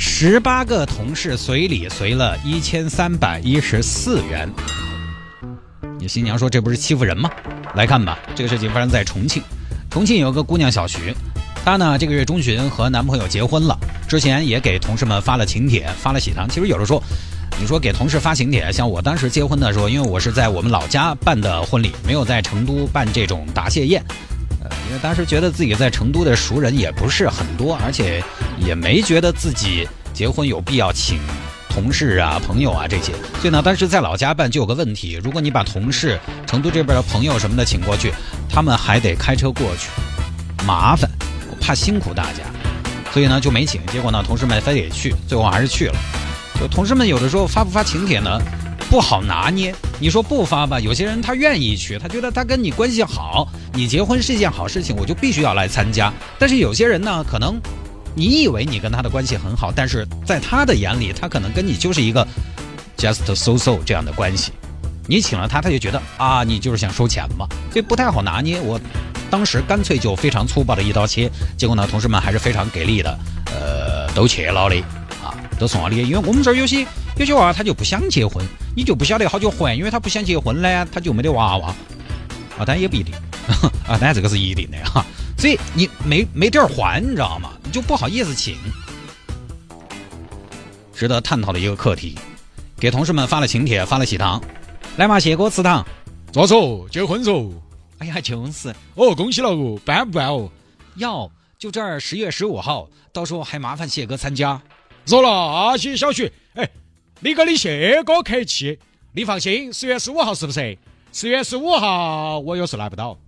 十八个同事随礼随了一千三百一十四元。你新娘说这不是欺负人吗？来看吧，这个事情发生在重庆。重庆有个姑娘小徐，她呢这个月中旬和男朋友结婚了，之前也给同事们发了请帖，发了喜糖。其实有的时候，你说给同事发请帖，像我当时结婚的时候，因为我是在我们老家办的婚礼，没有在成都办这种答谢宴。当时觉得自己在成都的熟人也不是很多，而且也没觉得自己结婚有必要请同事啊、朋友啊这些。所以呢，当时在老家办就有个问题，如果你把同事、成都这边的朋友什么的请过去，他们还得开车过去，麻烦，怕辛苦大家，所以呢就没请。结果呢，同事们非得去，最后还是去了。就同事们有的时候发不发请帖呢？不好拿捏，你说不发吧，有些人他愿意去，他觉得他跟你关系好，你结婚是一件好事情，我就必须要来参加。但是有些人呢，可能你以为你跟他的关系很好，但是在他的眼里，他可能跟你就是一个 just so so 这样的关系。你请了他，他就觉得啊，你就是想收钱嘛，所以不太好拿捏。我当时干脆就非常粗暴的一刀切，结果呢，同事们还是非常给力的，呃，都去了的啊，都送了礼，因为我们这儿有些。有些娃他就不想结婚，你就不晓得好久还，因为他不想结婚呢，他就没得娃娃啊，但也不一定 啊，但这个是一定的哈，所以你没没地儿还，你知道吗？你就不好意思请。值得探讨的一个课题，给同事们发了请帖，发了喜糖，来嘛，谢哥吃糖，咋说，结婚嗦，哎呀，就是哦，恭喜了哦，办不办哦？要，就这儿十月十五号，到时候还麻烦谢哥参加。说了啊，谢小徐，哎。你跟你谢哥客气，你放心，十月十五号是不是？十月十五号我有事来不到，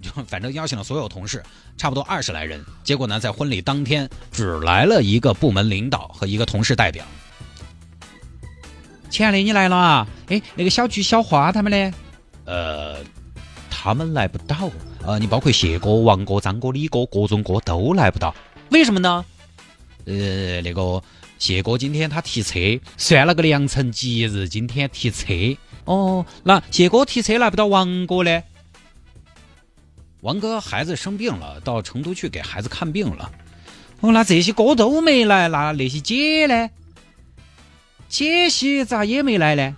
就反正邀请了所有同事，差不多二十来人。结果呢，在婚礼当天只来了一个部门领导和一个同事代表。亲爱的，你来了啊？哎，那个小菊、小花他们呢？呃，他们来不到。呃，你包括谢哥、王哥、张哥、李哥，各种哥都来不到。为什么呢？呃，那个。谢哥今天他提车，算了个良辰吉日，今天提车。哦，那谢哥提车来不到，王哥呢？王哥孩子生病了，到成都去给孩子看病了。哦，那这些哥都没来，那那些姐呢？姐些咋也没来呢？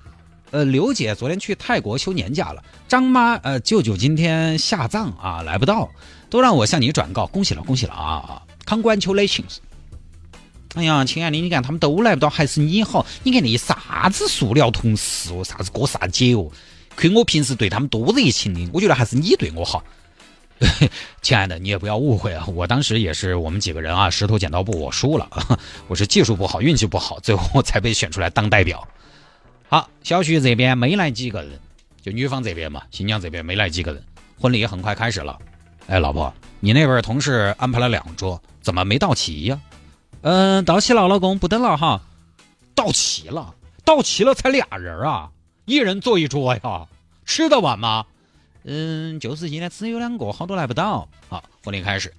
呃，刘姐昨天去泰国休年假了，张妈呃舅舅今天下葬啊，来不到，都让我向你转告，恭喜了，恭喜了啊，Congratulations。哎呀，亲爱的，你看他们都来不到，还是你好。你看那些啥子塑料同事哦，啥子哥啥姐哦，亏我平时对他们多热情的，我觉得还是你对我好。亲爱的，你也不要误会啊，我当时也是我们几个人啊，石头剪刀布，我输了，我是技术不好，运气不好，最后才被选出来当代表。好，小徐这边没来几个人，就女方这边嘛，新娘这边没来几个人，婚礼也很快开始了。哎，老婆，你那边同事安排了两桌，怎么没到齐呀？嗯，到齐了，老公不等了哈。到齐了，到齐了才俩人啊，一人坐一桌呀，吃得完吗？嗯，就是今天只有两个，好多来不到。好，婚礼开始，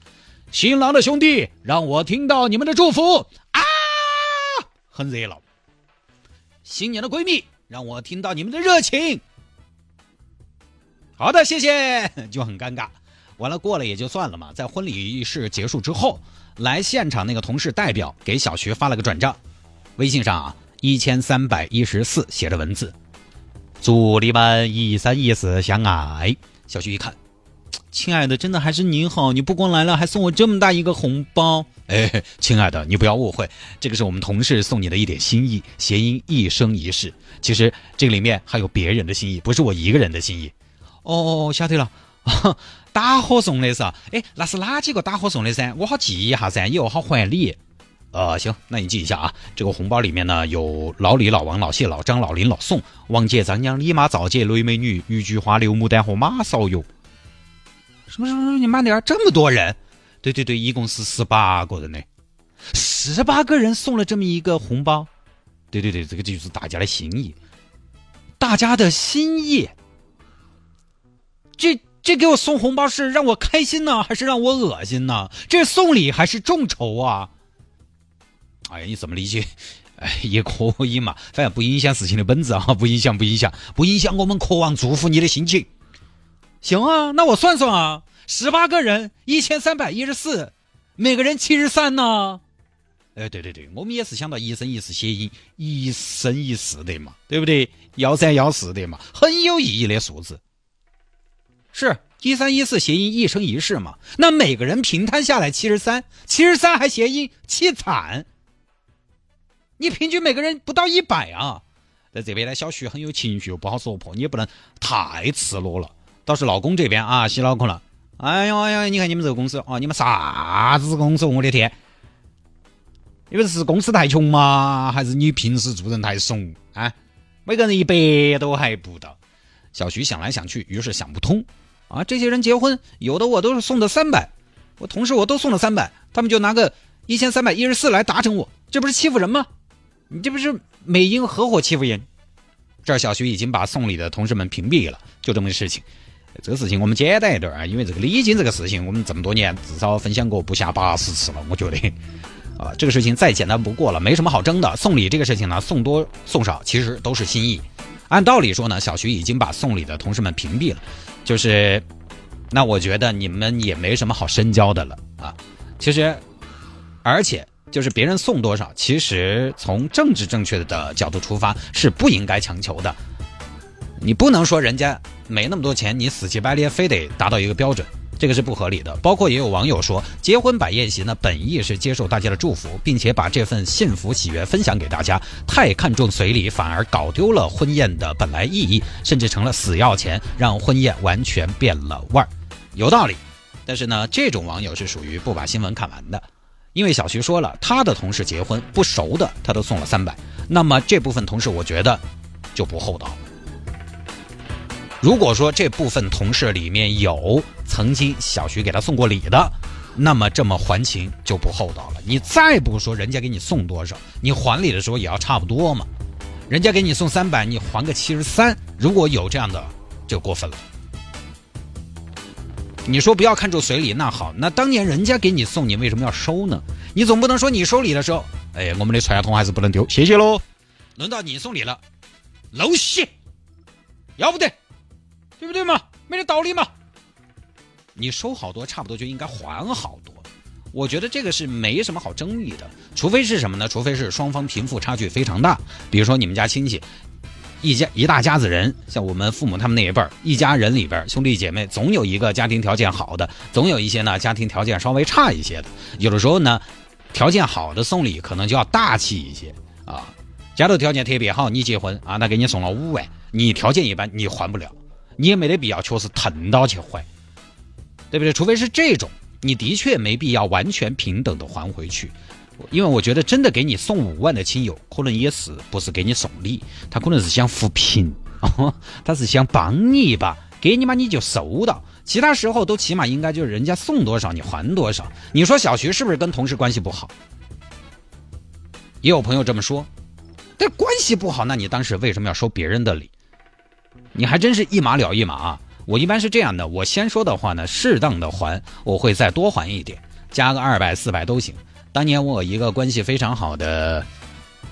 新郎的兄弟，让我听到你们的祝福啊！很热闹。新娘的闺蜜，让我听到你们的热情。好的，谢谢。就很尴尬，完了过了也就算了嘛。在婚礼仪式结束之后。来现场那个同事代表给小徐发了个转账，微信上啊一千三百一十四写着文字，祝你们一生一世相爱。小徐一看，亲爱的，真的还是你好，你不光来了，还送我这么大一个红包。哎，亲爱的，你不要误会，这个是我们同事送你的一点心意，谐音一生一世。其实这个里面还有别人的心意，不是我一个人的心意。哦，晓得了。打火送的是，哎，那是哪几个打火送的噻？我好记一下噻，以后好还礼。呃，行，那你记一下啊。这个红包里面呢，有老李、老王、老谢、老张、老林、老宋、王杰、张娘、李妈、赵杰、雷美女、玉菊花、刘牡丹和马少友。什么什么？你慢点，这么多人？对对对，一共是十八个人呢。十八个人送了这么一个红包。对对对，这个就是大家的心意，大家的心意。这这给我送红包是让我开心呢，还是让我恶心呢？这是送礼还是众筹啊？哎呀，你怎么理解？哎，也可以嘛，反正不影响事情的本质啊，不影响，不影响，不影响我们渴望祝福你的心情。行啊，那我算算啊，十八个人，一千三百一十四，每个人七十三呢。哎，对对对，我们也是想到一生一世谐音，一生一世的嘛，对不对？幺三幺四的嘛，很有意义的数字。是一三一四谐音一生一世嘛？那每个人平摊下来七十三，七十三还谐音凄惨。你平均每个人不到一百啊，在这边呢，小徐很有情绪，又不好说破，你也不能太赤裸了。倒是老公这边啊，洗脑壳了。哎呀哎呀，你看你们这个公司啊，你们啥子公司？我的天！你们是公司太穷吗？还是你平时做人太怂啊？每个人一百都还不到。小徐想来想去，于是想不通啊，这些人结婚，有的我都是送的三百，我同事我都送了三百，他们就拿个一千三百一十四来达成我，这不是欺负人吗？你这不是美英合伙欺负人？这儿小徐已经把送礼的同事们屏蔽了，就这么个事情。这个事情我们简单一点啊，因为这个礼金这个事情，我们这么多年至少分享过不下八十次了，我觉得啊，这个事情再简单不过了，没什么好争的。送礼这个事情呢，送多送少其实都是心意。按道理说呢，小徐已经把送礼的同事们屏蔽了，就是，那我觉得你们也没什么好深交的了啊。其实，而且。就是别人送多少，其实从政治正确的角度出发是不应该强求的。你不能说人家没那么多钱，你死乞白赖非得达到一个标准，这个是不合理的。包括也有网友说，结婚摆宴席呢，本意是接受大家的祝福，并且把这份幸福喜悦分享给大家。太看重随礼，反而搞丢了婚宴的本来意义，甚至成了死要钱，让婚宴完全变了味儿。有道理，但是呢，这种网友是属于不把新闻看完的。因为小徐说了，他的同事结婚不熟的，他都送了三百。那么这部分同事，我觉得就不厚道。如果说这部分同事里面有曾经小徐给他送过礼的，那么这么还情就不厚道了。你再不说人家给你送多少，你还礼的时候也要差不多嘛。人家给你送三百，你还个七十三，如果有这样的，就过分了。你说不要看重随礼，那好，那当年人家给你送，你为什么要收呢？你总不能说你收礼的时候，哎，我们的传统还是不能丢，谢谢喽。轮到你送礼了，漏谢，要不得，对不对嘛？没得道理嘛。你收好多，差不多就应该还好多。我觉得这个是没什么好争议的，除非是什么呢？除非是双方贫富差距非常大，比如说你们家亲戚。一家一大家子人，像我们父母他们那一辈儿，一家人里边兄弟姐妹，总有一个家庭条件好的，总有一些呢家庭条件稍微差一些的。有的时候呢，条件好的送礼可能就要大气一些啊。家头条件特别好，你结婚啊，他给你送了五万，你条件一般，你还不了，你也没得必要确实疼到去还，对不对？除非是这种，你的确没必要完全平等的还回去。因为我觉得真的给你送五万的亲友，可能也是不是给你送礼，他可能是想扶贫，他是想帮你一把，给你嘛你就收到，其他时候都起码应该就是人家送多少你还多少。你说小徐是不是跟同事关系不好？也有朋友这么说，但关系不好，那你当时为什么要收别人的礼？你还真是一码了一码啊！我一般是这样的，我先说的话呢，适当的还，我会再多还一点，加个二百四百都行。当年我有一个关系非常好的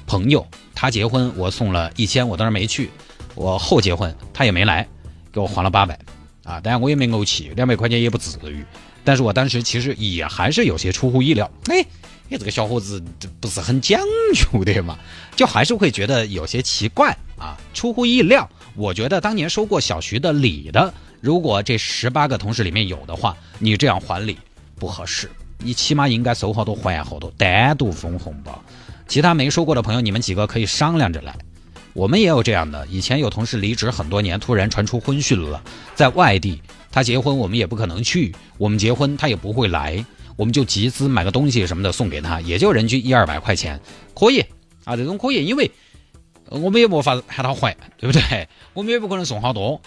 朋友，他结婚我送了一千，我当时没去。我后结婚他也没来，给我还了八百，啊，当然我也没怄气，两百块钱也不至于。但是我当时其实也还是有些出乎意料，哎，你，这个小伙子不是很讲究的嘛，就还是会觉得有些奇怪啊，出乎意料。我觉得当年收过小徐的礼的，如果这十八个同事里面有的话，你这样还礼不合适。你起码应该收好多还好多，单独分红包。其他没收过的朋友，你们几个可以商量着来。我们也有这样的，以前有同事离职很多年，突然传出婚讯了，在外地，他结婚我们也不可能去，我们结婚他也不会来，我们就集资买个东西什么的送给他，也就人均一二百块钱，可以啊，这种可以，因为我们也没法喊他还，对不对？我们也不可能送好多，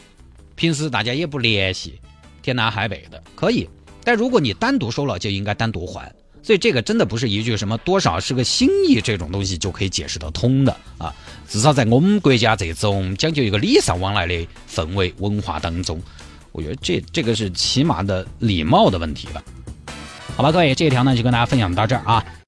平时大家也不联系，天南海北的，可以。但如果你单独收了，就应该单独还。所以这个真的不是一句什么多少是个心意这种东西就可以解释得通的啊。至少在我们国家这种讲究一个礼尚往来的氛围文化当中，我觉得这这个是起码的礼貌的问题吧。好吧，各位，这一条呢就跟大家分享到这儿啊。